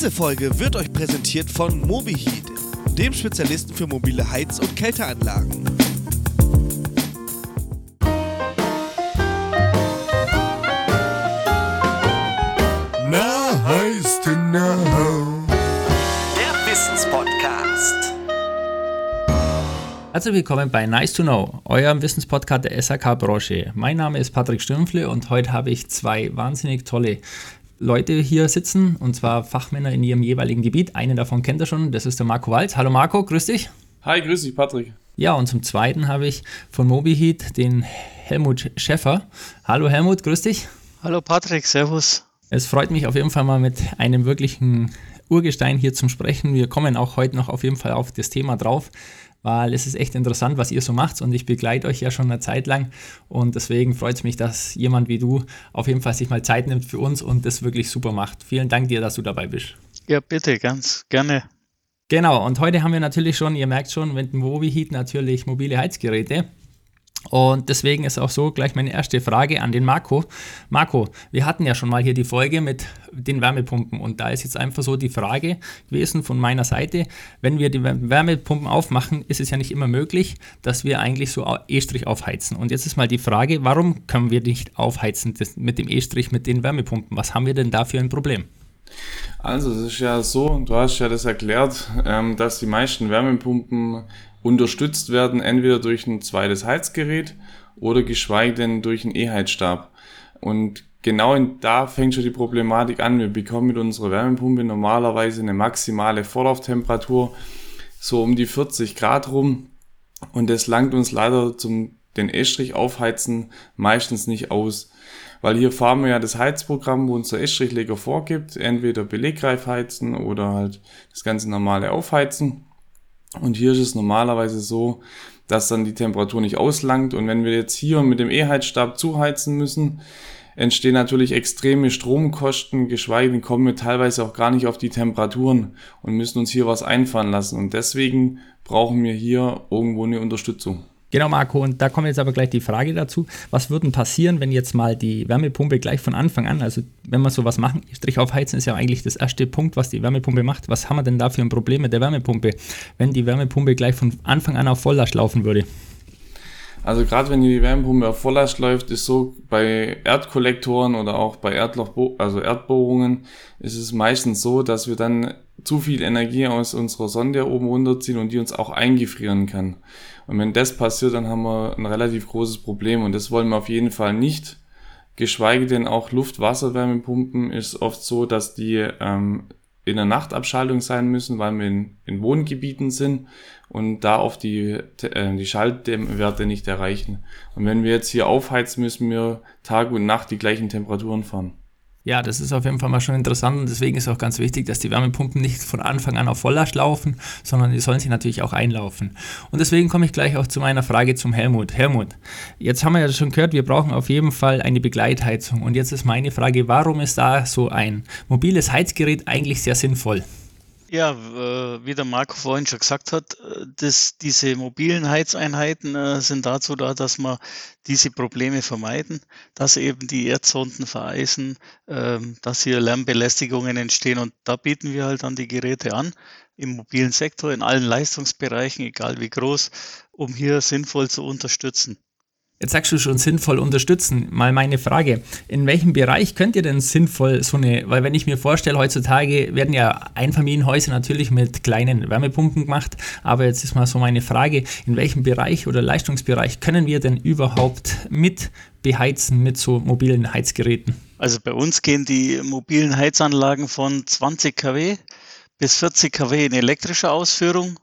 Diese Folge wird euch präsentiert von MobiHeat, dem Spezialisten für mobile Heiz- und Kälteanlagen. Na, heißt genau. Der Wissenspodcast. Herzlich willkommen bei Nice to Know, eurem Wissenspodcast der SAK-Branche. Mein Name ist Patrick Stürmfle und heute habe ich zwei wahnsinnig tolle Leute hier sitzen, und zwar Fachmänner in ihrem jeweiligen Gebiet. Einen davon kennt ihr schon, das ist der Marco Walz. Hallo Marco, grüß dich. Hi, grüß dich, Patrick. Ja, und zum Zweiten habe ich von MobiHeat den Helmut Schäffer. Hallo Helmut, grüß dich. Hallo Patrick, Servus. Es freut mich auf jeden Fall mal mit einem wirklichen Urgestein hier zum Sprechen. Wir kommen auch heute noch auf jeden Fall auf das Thema drauf, weil es ist echt interessant, was ihr so macht und ich begleite euch ja schon eine Zeit lang und deswegen freut es mich, dass jemand wie du auf jeden Fall sich mal Zeit nimmt für uns und das wirklich super macht. Vielen Dank dir, dass du dabei bist. Ja, bitte, ganz gerne. Genau, und heute haben wir natürlich schon, ihr merkt schon, mit dem MobiHeat natürlich mobile Heizgeräte. Und deswegen ist auch so gleich meine erste Frage an den Marco. Marco, wir hatten ja schon mal hier die Folge mit den Wärmepumpen und da ist jetzt einfach so die Frage gewesen von meiner Seite, wenn wir die Wärmepumpen aufmachen, ist es ja nicht immer möglich, dass wir eigentlich so E-Strich aufheizen. Und jetzt ist mal die Frage, warum können wir nicht aufheizen mit dem E-Strich mit den Wärmepumpen? Was haben wir denn da für ein Problem? Also, es ist ja so, und du hast ja das erklärt, ähm, dass die meisten Wärmepumpen unterstützt werden, entweder durch ein zweites Heizgerät oder geschweige denn durch einen E-Heizstab. Und genau in, da fängt schon die Problematik an. Wir bekommen mit unserer Wärmepumpe normalerweise eine maximale Vorlauftemperatur so um die 40 Grad rum. Und das langt uns leider zum den Estrich aufheizen meistens nicht aus. Weil hier fahren wir ja das Heizprogramm, wo unser Estrichleger vorgibt, entweder Belegreif heizen oder halt das ganze normale Aufheizen. Und hier ist es normalerweise so, dass dann die Temperatur nicht auslangt. Und wenn wir jetzt hier mit dem E-Heizstab zuheizen müssen, entstehen natürlich extreme Stromkosten, geschweige denn kommen wir teilweise auch gar nicht auf die Temperaturen und müssen uns hier was einfahren lassen. Und deswegen brauchen wir hier irgendwo eine Unterstützung. Genau, Marco, und da kommt jetzt aber gleich die Frage dazu, was würde passieren, wenn jetzt mal die Wärmepumpe gleich von Anfang an, also wenn wir sowas machen, Strich aufheizen ist ja eigentlich das erste Punkt, was die Wärmepumpe macht. Was haben wir denn da für ein Problem mit der Wärmepumpe, wenn die Wärmepumpe gleich von Anfang an auf Volllast laufen würde? Also gerade wenn die Wärmepumpe auf Volllast läuft, ist so bei Erdkollektoren oder auch bei Erdloch, also Erdbohrungen, ist es meistens so, dass wir dann zu viel Energie aus unserer Sonde oben runterziehen und die uns auch eingefrieren kann. Und wenn das passiert, dann haben wir ein relativ großes Problem und das wollen wir auf jeden Fall nicht. Geschweige denn auch Luft-Wasser-Wärmepumpen ist oft so, dass die ähm, in der Nachtabschaltung sein müssen, weil wir in, in Wohngebieten sind und da oft die, äh, die Schaltwerte nicht erreichen. Und wenn wir jetzt hier aufheizen, müssen wir Tag und Nacht die gleichen Temperaturen fahren. Ja, das ist auf jeden Fall mal schon interessant und deswegen ist auch ganz wichtig, dass die Wärmepumpen nicht von Anfang an auf Volllast laufen, sondern die sollen sich natürlich auch einlaufen. Und deswegen komme ich gleich auch zu meiner Frage zum Helmut. Helmut, jetzt haben wir ja schon gehört, wir brauchen auf jeden Fall eine Begleitheizung. Und jetzt ist meine Frage, warum ist da so ein mobiles Heizgerät eigentlich sehr sinnvoll? Ja, äh, wie der Marco vorhin schon gesagt hat, äh, dass diese mobilen Heizeinheiten äh, sind dazu da, dass wir diese Probleme vermeiden, dass eben die Erdsonden vereisen, ähm, dass hier Lärmbelästigungen entstehen und da bieten wir halt dann die Geräte an im mobilen Sektor, in allen Leistungsbereichen, egal wie groß, um hier sinnvoll zu unterstützen. Jetzt sagst du schon sinnvoll unterstützen. Mal meine Frage, in welchem Bereich könnt ihr denn sinnvoll so eine, weil wenn ich mir vorstelle, heutzutage werden ja Einfamilienhäuser natürlich mit kleinen Wärmepumpen gemacht, aber jetzt ist mal so meine Frage, in welchem Bereich oder Leistungsbereich können wir denn überhaupt mit beheizen mit so mobilen Heizgeräten? Also bei uns gehen die mobilen Heizanlagen von 20 kW bis 40 kW in elektrischer Ausführung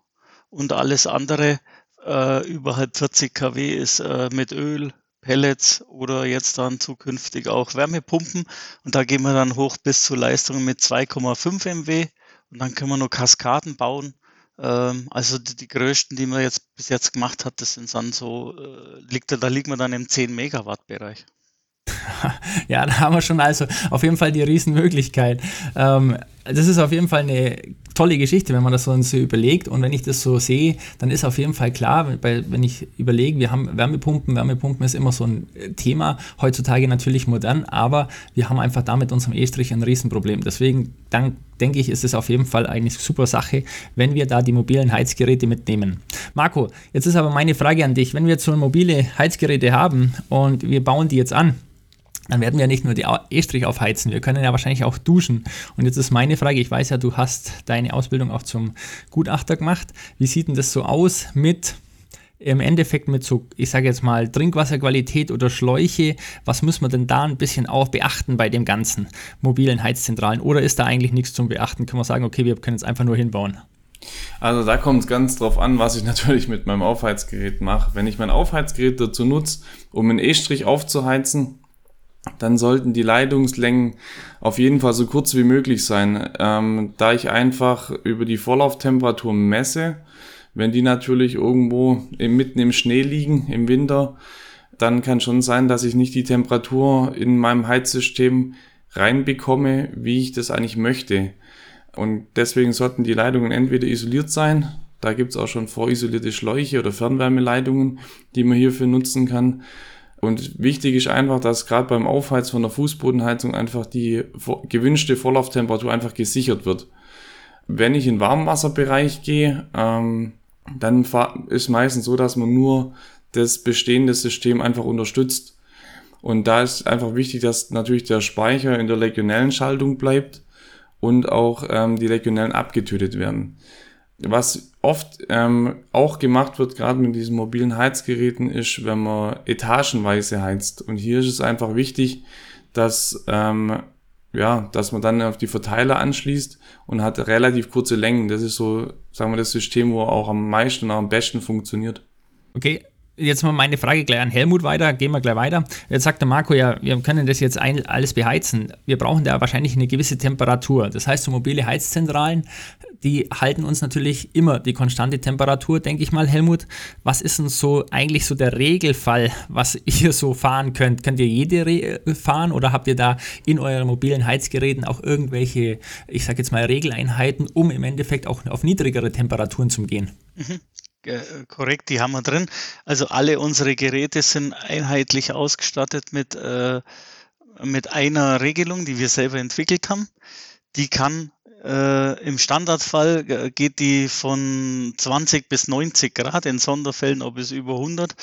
und alles andere äh, überhalb 40 kW ist äh, mit Öl, Pellets oder jetzt dann zukünftig auch Wärmepumpen. Und da gehen wir dann hoch bis zu Leistungen mit 2,5 MW. Und dann können wir nur Kaskaden bauen. Ähm, also die, die, größten, die man jetzt bis jetzt gemacht hat, das sind dann so, äh, liegt, da liegt man dann im 10 Megawatt Bereich. ja, da haben wir schon also auf jeden Fall die Riesenmöglichkeit. Ähm, das ist auf jeden Fall eine tolle Geschichte, wenn man das so, überlegt. Und wenn ich das so sehe, dann ist auf jeden Fall klar, wenn ich überlege, wir haben Wärmepumpen, Wärmepumpen ist immer so ein äh, Thema, heutzutage natürlich modern, aber wir haben einfach da mit unserem E-Strich ein Riesenproblem. Deswegen dann, denke ich, ist es auf jeden Fall eine super Sache, wenn wir da die mobilen Heizgeräte mitnehmen. Marco, jetzt ist aber meine Frage an dich. Wenn wir jetzt so mobile Heizgeräte haben und wir bauen die jetzt an, dann werden wir nicht nur die E-Strich aufheizen, wir können ja wahrscheinlich auch duschen. Und jetzt ist meine Frage, ich weiß ja, du hast deine Ausbildung auch zum Gutachter gemacht. Wie sieht denn das so aus mit im Endeffekt mit so, ich sage jetzt mal, Trinkwasserqualität oder Schläuche, was muss man denn da ein bisschen auch beachten bei dem ganzen mobilen Heizzentralen? Oder ist da eigentlich nichts zum Beachten? Kann man sagen, okay, wir können es einfach nur hinbauen? Also da kommt es ganz drauf an, was ich natürlich mit meinem Aufheizgerät mache. Wenn ich mein Aufheizgerät dazu nutze, um einen E-Strich aufzuheizen, dann sollten die Leitungslängen auf jeden Fall so kurz wie möglich sein, ähm, da ich einfach über die Vorlauftemperatur messe. Wenn die natürlich irgendwo im, mitten im Schnee liegen im Winter, dann kann schon sein, dass ich nicht die Temperatur in meinem Heizsystem reinbekomme, wie ich das eigentlich möchte. Und deswegen sollten die Leitungen entweder isoliert sein, da gibt's auch schon vorisolierte Schläuche oder Fernwärmeleitungen, die man hierfür nutzen kann und wichtig ist einfach, dass gerade beim Aufheizen von der Fußbodenheizung einfach die gewünschte Vorlauftemperatur einfach gesichert wird. Wenn ich in Warmwasserbereich gehe, ähm, dann ist meistens so, dass man nur das bestehende System einfach unterstützt. Und da ist einfach wichtig, dass natürlich der Speicher in der legionellen Schaltung bleibt und auch ähm, die Legionellen abgetötet werden. Was oft ähm, auch gemacht wird, gerade mit diesen mobilen Heizgeräten, ist, wenn man etagenweise heizt. Und hier ist es einfach wichtig, dass, ähm, ja, dass man dann auf die Verteiler anschließt und hat relativ kurze Längen. Das ist so, sagen wir, das System, wo auch am meisten und am besten funktioniert. Okay, jetzt mal meine Frage gleich an Helmut weiter, gehen wir gleich weiter. Jetzt sagt der Marco ja, wir können das jetzt ein, alles beheizen. Wir brauchen da wahrscheinlich eine gewisse Temperatur. Das heißt, so mobile Heizzentralen, die halten uns natürlich immer die konstante Temperatur, denke ich mal, Helmut. Was ist denn so eigentlich so der Regelfall, was ihr so fahren könnt? Könnt ihr jede Re fahren oder habt ihr da in euren mobilen Heizgeräten auch irgendwelche, ich sage jetzt mal, Regeleinheiten, um im Endeffekt auch auf niedrigere Temperaturen zu gehen? Mhm korrekt, die haben wir drin. Also alle unsere Geräte sind einheitlich ausgestattet mit, äh, mit einer Regelung, die wir selber entwickelt haben. Die kann äh, im Standardfall geht die von 20 bis 90 Grad, in Sonderfällen ob es über 100.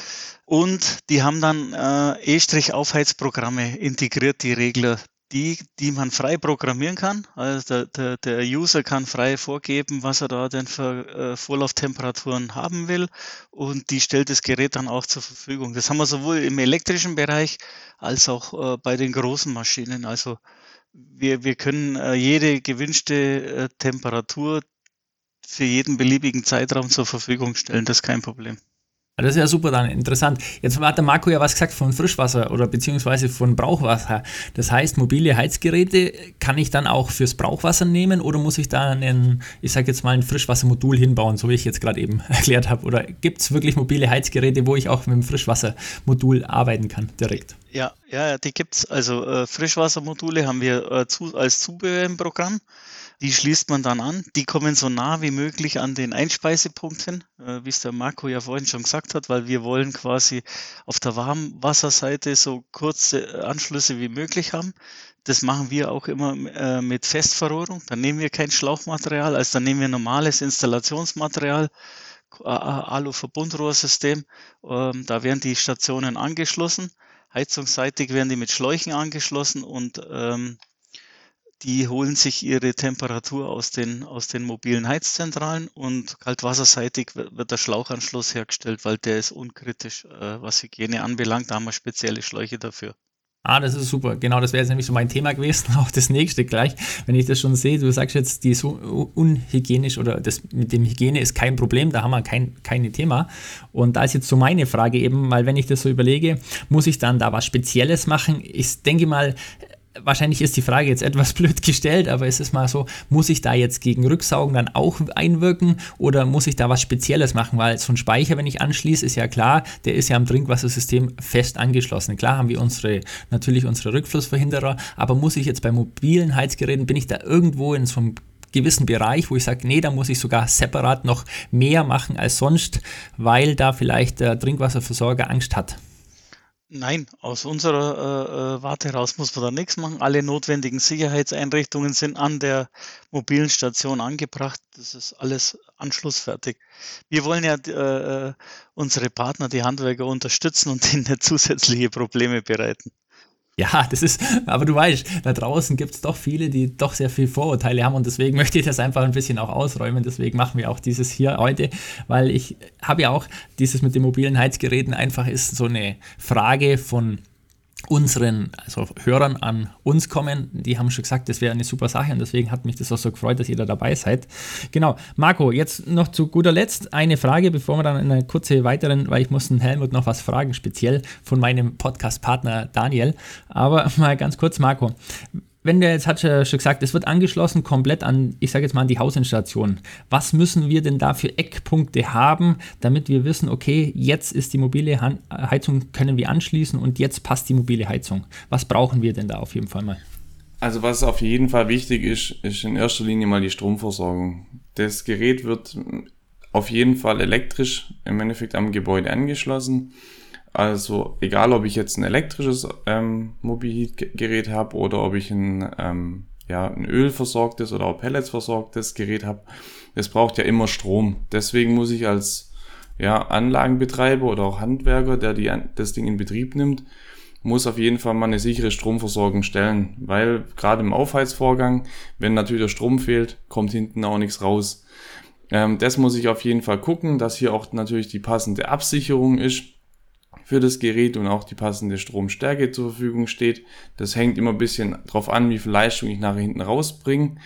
Und die haben dann äh, E-Aufheizprogramme integriert, die Regler die, die man frei programmieren kann. Also der, der, der User kann frei vorgeben, was er da denn für äh, Vorlauftemperaturen haben will und die stellt das Gerät dann auch zur Verfügung. Das haben wir sowohl im elektrischen Bereich als auch äh, bei den großen Maschinen. Also wir, wir können äh, jede gewünschte äh, Temperatur für jeden beliebigen Zeitraum zur Verfügung stellen. Das ist kein Problem. Das ist ja super dann, interessant. Jetzt hat der Marco ja was gesagt von Frischwasser oder beziehungsweise von Brauchwasser. Das heißt, mobile Heizgeräte kann ich dann auch fürs Brauchwasser nehmen oder muss ich da einen, ich sage jetzt mal, ein Frischwassermodul hinbauen, so wie ich jetzt gerade eben erklärt habe? Oder gibt es wirklich mobile Heizgeräte, wo ich auch mit dem Frischwassermodul arbeiten kann, direkt? Ja, ja, die es. Also äh, Frischwassermodule haben wir äh, zu, als Zubehör im Programm. Die schließt man dann an. Die kommen so nah wie möglich an den Einspeisepunkt hin, äh, wie es der Marco ja vorhin schon gesagt hat, weil wir wollen quasi auf der Warmwasserseite so kurze Anschlüsse wie möglich haben. Das machen wir auch immer äh, mit Festverrohrung. Dann nehmen wir kein Schlauchmaterial, also dann nehmen wir normales Installationsmaterial, Alu-Verbundrohrsystem. Ähm, da werden die Stationen angeschlossen. Heizungsseitig werden die mit Schläuchen angeschlossen und ähm, die holen sich ihre Temperatur aus den, aus den mobilen Heizzentralen und kaltwasserseitig wird der Schlauchanschluss hergestellt, weil der ist unkritisch, äh, was Hygiene anbelangt. Da haben wir spezielle Schläuche dafür. Ah, das ist super. Genau, das wäre jetzt nämlich so mein Thema gewesen. Auch das nächste gleich. Wenn ich das schon sehe, du sagst jetzt, die ist unhygienisch oder das mit dem Hygiene ist kein Problem, da haben wir kein, kein Thema. Und da ist jetzt so meine Frage eben, weil wenn ich das so überlege, muss ich dann da was Spezielles machen? Ich denke mal, wahrscheinlich ist die Frage jetzt etwas blöd gestellt, aber es ist mal so, muss ich da jetzt gegen Rücksaugen dann auch einwirken oder muss ich da was Spezielles machen? Weil so ein Speicher, wenn ich anschließe, ist ja klar, der ist ja am Trinkwassersystem fest angeschlossen. Klar haben wir unsere, natürlich unsere Rückflussverhinderer, aber muss ich jetzt bei mobilen Heizgeräten, bin ich da irgendwo in so einem gewissen Bereich, wo ich sage, nee, da muss ich sogar separat noch mehr machen als sonst, weil da vielleicht der Trinkwasserversorger Angst hat? Nein, aus unserer äh, äh, Warte heraus muss man da nichts machen. Alle notwendigen Sicherheitseinrichtungen sind an der mobilen Station angebracht. Das ist alles anschlussfertig. Wir wollen ja äh, äh unsere Partner, die Handwerker unterstützen und nicht zusätzliche Probleme bereiten. Ja, das ist, aber du weißt, da draußen gibt es doch viele, die doch sehr viel Vorurteile haben und deswegen möchte ich das einfach ein bisschen auch ausräumen. Deswegen machen wir auch dieses hier heute, weil ich habe ja auch dieses mit den mobilen Heizgeräten einfach ist so eine Frage von unseren also Hörern an uns kommen. Die haben schon gesagt, das wäre eine super Sache und deswegen hat mich das auch so gefreut, dass ihr da dabei seid. Genau, Marco, jetzt noch zu guter Letzt eine Frage, bevor wir dann in eine kurze weiteren, weil ich muss den Helmut noch was fragen, speziell von meinem Podcast-Partner Daniel. Aber mal ganz kurz, Marco wenn der jetzt hat schon gesagt, es wird angeschlossen komplett an, ich sage jetzt mal an die Hausinstallation. Was müssen wir denn da für Eckpunkte haben, damit wir wissen, okay, jetzt ist die mobile Heizung, können wir anschließen und jetzt passt die mobile Heizung. Was brauchen wir denn da auf jeden Fall mal? Also was auf jeden Fall wichtig ist, ist in erster Linie mal die Stromversorgung. Das Gerät wird auf jeden Fall elektrisch im Endeffekt am Gebäude angeschlossen. Also egal, ob ich jetzt ein elektrisches ähm, Mobilgerät habe oder ob ich ein, ähm, ja, ein ölversorgtes oder auch Pellets versorgtes Gerät habe, es braucht ja immer Strom. Deswegen muss ich als ja, Anlagenbetreiber oder auch Handwerker, der die, das Ding in Betrieb nimmt, muss auf jeden Fall mal eine sichere Stromversorgung stellen, weil gerade im Aufheizvorgang, wenn natürlich der Strom fehlt, kommt hinten auch nichts raus. Ähm, das muss ich auf jeden Fall gucken, dass hier auch natürlich die passende Absicherung ist für das Gerät und auch die passende Stromstärke zur Verfügung steht. Das hängt immer ein bisschen drauf an, wie viel Leistung ich nachher hinten rausbringe.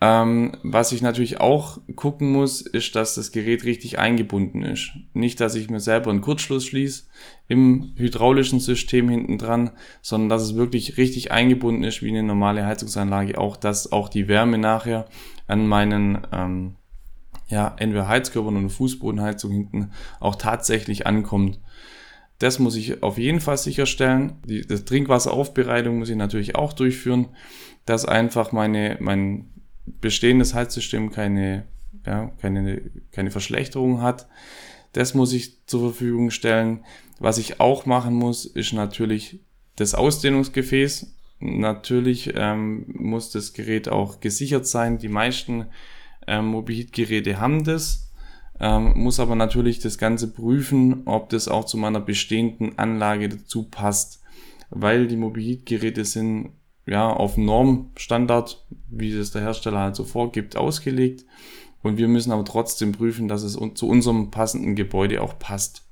Ähm, was ich natürlich auch gucken muss, ist, dass das Gerät richtig eingebunden ist. Nicht, dass ich mir selber einen Kurzschluss schließe im hydraulischen System hinten dran, sondern dass es wirklich richtig eingebunden ist wie eine normale Heizungsanlage. Auch, dass auch die Wärme nachher an meinen ähm, ja, entweder Heizkörpern oder Fußbodenheizung hinten auch tatsächlich ankommt. Das muss ich auf jeden Fall sicherstellen. Die das Trinkwasseraufbereitung muss ich natürlich auch durchführen, dass einfach meine, mein bestehendes Heizsystem keine, ja, keine, keine Verschlechterung hat. Das muss ich zur Verfügung stellen. Was ich auch machen muss, ist natürlich das Ausdehnungsgefäß. Natürlich ähm, muss das Gerät auch gesichert sein. Die meisten ähm, Mobilgeräte haben das ähm, muss aber natürlich das Ganze prüfen, ob das auch zu meiner bestehenden Anlage dazu passt, weil die Mobilgeräte sind ja auf Normstandard, wie es der Hersteller halt so vorgibt, ausgelegt und wir müssen aber trotzdem prüfen, dass es zu unserem passenden Gebäude auch passt.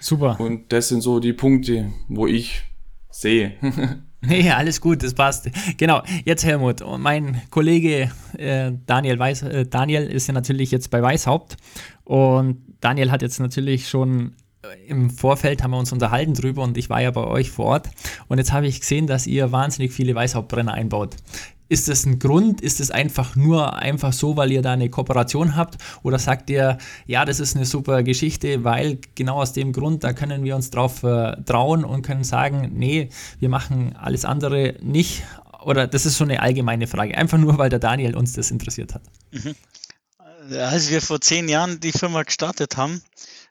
Super. Und das sind so die Punkte, wo ich sehe. Nee, alles gut, das passt. Genau, jetzt Helmut. Mein Kollege äh, Daniel, Weiß, äh, Daniel ist ja natürlich jetzt bei Weißhaupt und Daniel hat jetzt natürlich schon äh, im Vorfeld haben wir uns unterhalten drüber und ich war ja bei euch vor Ort und jetzt habe ich gesehen, dass ihr wahnsinnig viele Weißhauptbrenner einbaut. Ist das ein Grund? Ist es einfach nur einfach so, weil ihr da eine Kooperation habt? Oder sagt ihr, ja, das ist eine super Geschichte, weil genau aus dem Grund, da können wir uns drauf äh, trauen und können sagen, nee, wir machen alles andere nicht? Oder das ist so eine allgemeine Frage, einfach nur, weil der Daniel uns das interessiert hat. Mhm. Als wir vor zehn Jahren die Firma gestartet haben,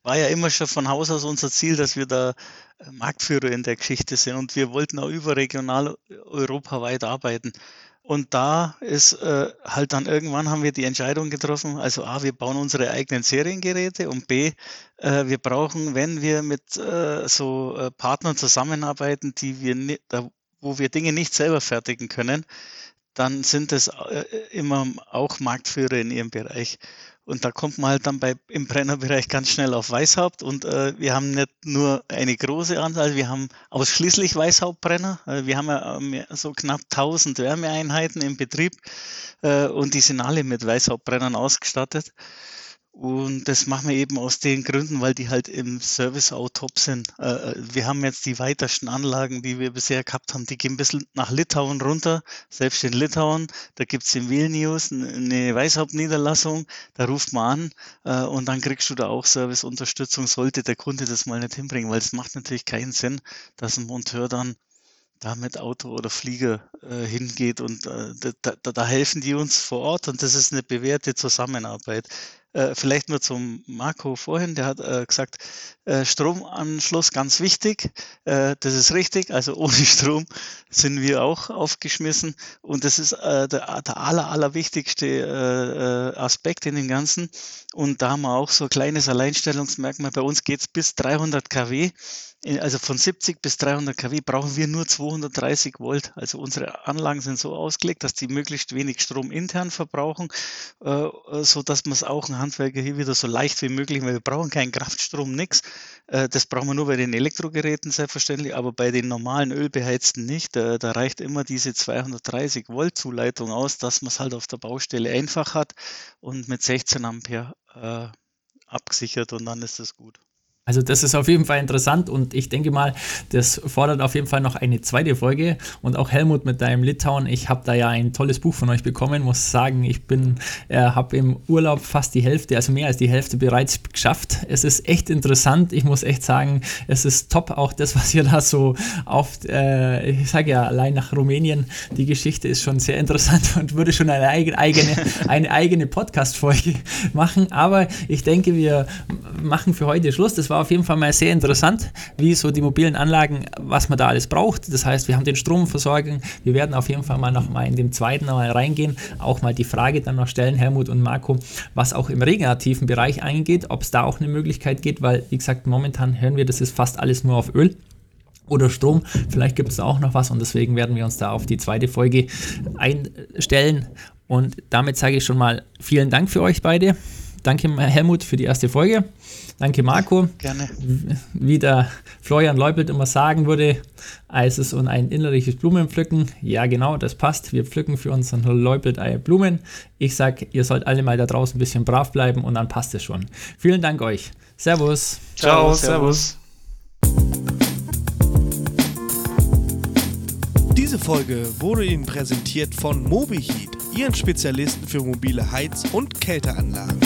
war ja immer schon von Haus aus unser Ziel, dass wir da äh, Marktführer in der Geschichte sind und wir wollten auch überregional europaweit arbeiten. Und da ist äh, halt dann irgendwann haben wir die Entscheidung getroffen, also A, wir bauen unsere eigenen Seriengeräte und B, äh, wir brauchen, wenn wir mit äh, so äh, Partnern zusammenarbeiten, die wir da, wo wir Dinge nicht selber fertigen können, dann sind es äh, immer auch Marktführer in ihrem Bereich. Und da kommt man halt dann bei, im Brennerbereich ganz schnell auf Weißhaupt. Und äh, wir haben nicht nur eine große Anzahl, wir haben ausschließlich Weißhauptbrenner. Äh, wir haben ja ähm, so knapp 1000 Wärmeeinheiten im Betrieb äh, und die sind alle mit Weißhauptbrennern ausgestattet. Und das machen wir eben aus den Gründen, weil die halt im Service auch top sind. Äh, wir haben jetzt die weitesten Anlagen, die wir bisher gehabt haben, die gehen ein bisschen nach Litauen runter. Selbst in Litauen, da gibt's in Vilnius eine Weißhauptniederlassung, da ruft man an äh, und dann kriegst du da auch Serviceunterstützung, sollte der Kunde das mal nicht hinbringen, weil es macht natürlich keinen Sinn, dass ein Monteur dann da mit Auto oder Flieger äh, hingeht und äh, da, da, da helfen die uns vor Ort und das ist eine bewährte Zusammenarbeit. Äh, vielleicht nur zum Marco vorhin, der hat äh, gesagt, äh, Stromanschluss ganz wichtig. Äh, das ist richtig, also ohne Strom sind wir auch aufgeschmissen und das ist der, der aller, allerwichtigste Aspekt in dem Ganzen. Und da haben wir auch so ein kleines Alleinstellungsmerkmal. Bei uns geht es bis 300 kW also von 70 bis 300 kW brauchen wir nur 230 Volt. Also unsere Anlagen sind so ausgelegt, dass die möglichst wenig Strom intern verbrauchen, äh, so dass man es auch ein Handwerker hier wieder so leicht wie möglich, weil wir brauchen keinen Kraftstrom, nichts. Äh, das brauchen wir nur bei den Elektrogeräten selbstverständlich, aber bei den normalen ölbeheizten nicht. Äh, da reicht immer diese 230 Volt Zuleitung aus, dass man es halt auf der Baustelle einfach hat und mit 16 Ampere äh, abgesichert und dann ist das gut. Also das ist auf jeden Fall interessant und ich denke mal, das fordert auf jeden Fall noch eine zweite Folge und auch Helmut mit deinem Litauen. Ich habe da ja ein tolles Buch von euch bekommen, muss sagen, ich bin, äh, habe im Urlaub fast die Hälfte, also mehr als die Hälfte bereits geschafft. Es ist echt interessant. Ich muss echt sagen, es ist top auch das, was ihr da so auf, äh, ich sage ja allein nach Rumänien, die Geschichte ist schon sehr interessant und würde schon eine eigene, eine eigene Podcast-Folge machen. Aber ich denke, wir machen für heute Schluss. Das war auf jeden Fall mal sehr interessant, wie so die mobilen Anlagen, was man da alles braucht. Das heißt, wir haben den Stromversorgung. Wir werden auf jeden Fall mal noch mal in dem zweiten mal reingehen, auch mal die Frage dann noch stellen, Helmut und Marco, was auch im regenerativen Bereich eingeht, ob es da auch eine Möglichkeit geht, weil, wie gesagt, momentan hören wir, das ist fast alles nur auf Öl oder Strom. Vielleicht gibt es da auch noch was und deswegen werden wir uns da auf die zweite Folge einstellen. Und damit sage ich schon mal vielen Dank für euch beide. Danke, Helmut, für die erste Folge. Danke, Marco. Gerne. Wie der Florian Leupelt immer sagen würde, Eises und ein innerliches Blumenpflücken. Ja, genau, das passt. Wir pflücken für unseren Leupelt Blumen. Ich sage, ihr sollt alle mal da draußen ein bisschen brav bleiben und dann passt es schon. Vielen Dank euch. Servus. Ciao, servus. Diese Folge wurde Ihnen präsentiert von MobiHeat, Ihren Spezialisten für mobile Heiz- und Kälteanlagen.